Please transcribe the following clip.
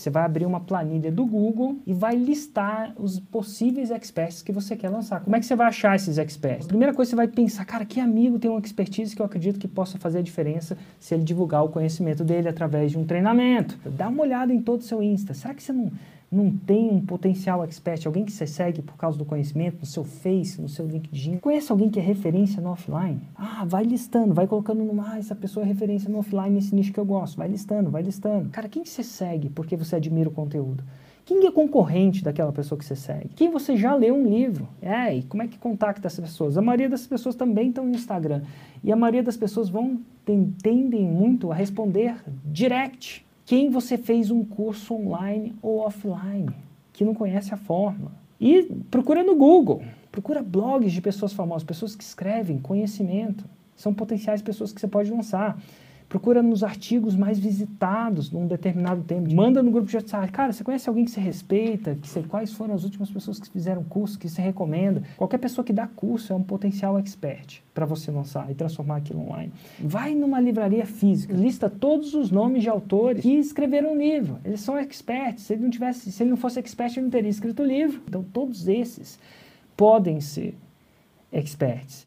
Você vai abrir uma planilha do Google e vai listar os possíveis experts que você quer lançar. Como é que você vai achar esses experts? Primeira coisa, você vai pensar, cara, que amigo tem uma expertise que eu acredito que possa fazer a diferença se ele divulgar o conhecimento dele através de um treinamento. Dá uma olhada em todo o seu Insta. Será que você não não tem um potencial expert, alguém que você segue por causa do conhecimento, no seu Face, no seu LinkedIn, conhece alguém que é referência no offline? Ah, vai listando, vai colocando no ah, essa pessoa é referência no offline nesse nicho que eu gosto, vai listando, vai listando. Cara, quem que você segue porque você admira o conteúdo? Quem é concorrente daquela pessoa que você segue? Quem você já leu um livro? É, e como é que contacta essas pessoas? A maioria das pessoas também estão no Instagram. E a maioria das pessoas vão tendem muito a responder direct quem você fez um curso online ou offline, que não conhece a fórmula. E procura no Google, procura blogs de pessoas famosas, pessoas que escrevem conhecimento. São potenciais pessoas que você pode lançar procura nos artigos mais visitados num determinado tempo. Manda no grupo de WhatsApp. Cara, você conhece alguém que você respeita? Que você, quais foram as últimas pessoas que fizeram curso, que você recomenda? Qualquer pessoa que dá curso é um potencial expert para você lançar e transformar aquilo online. Vai numa livraria física, lista todos os nomes de autores que escreveram um livro. Eles são experts. Se ele não tivesse, se ele não fosse expert, ele não teria escrito o livro. Então todos esses podem ser experts.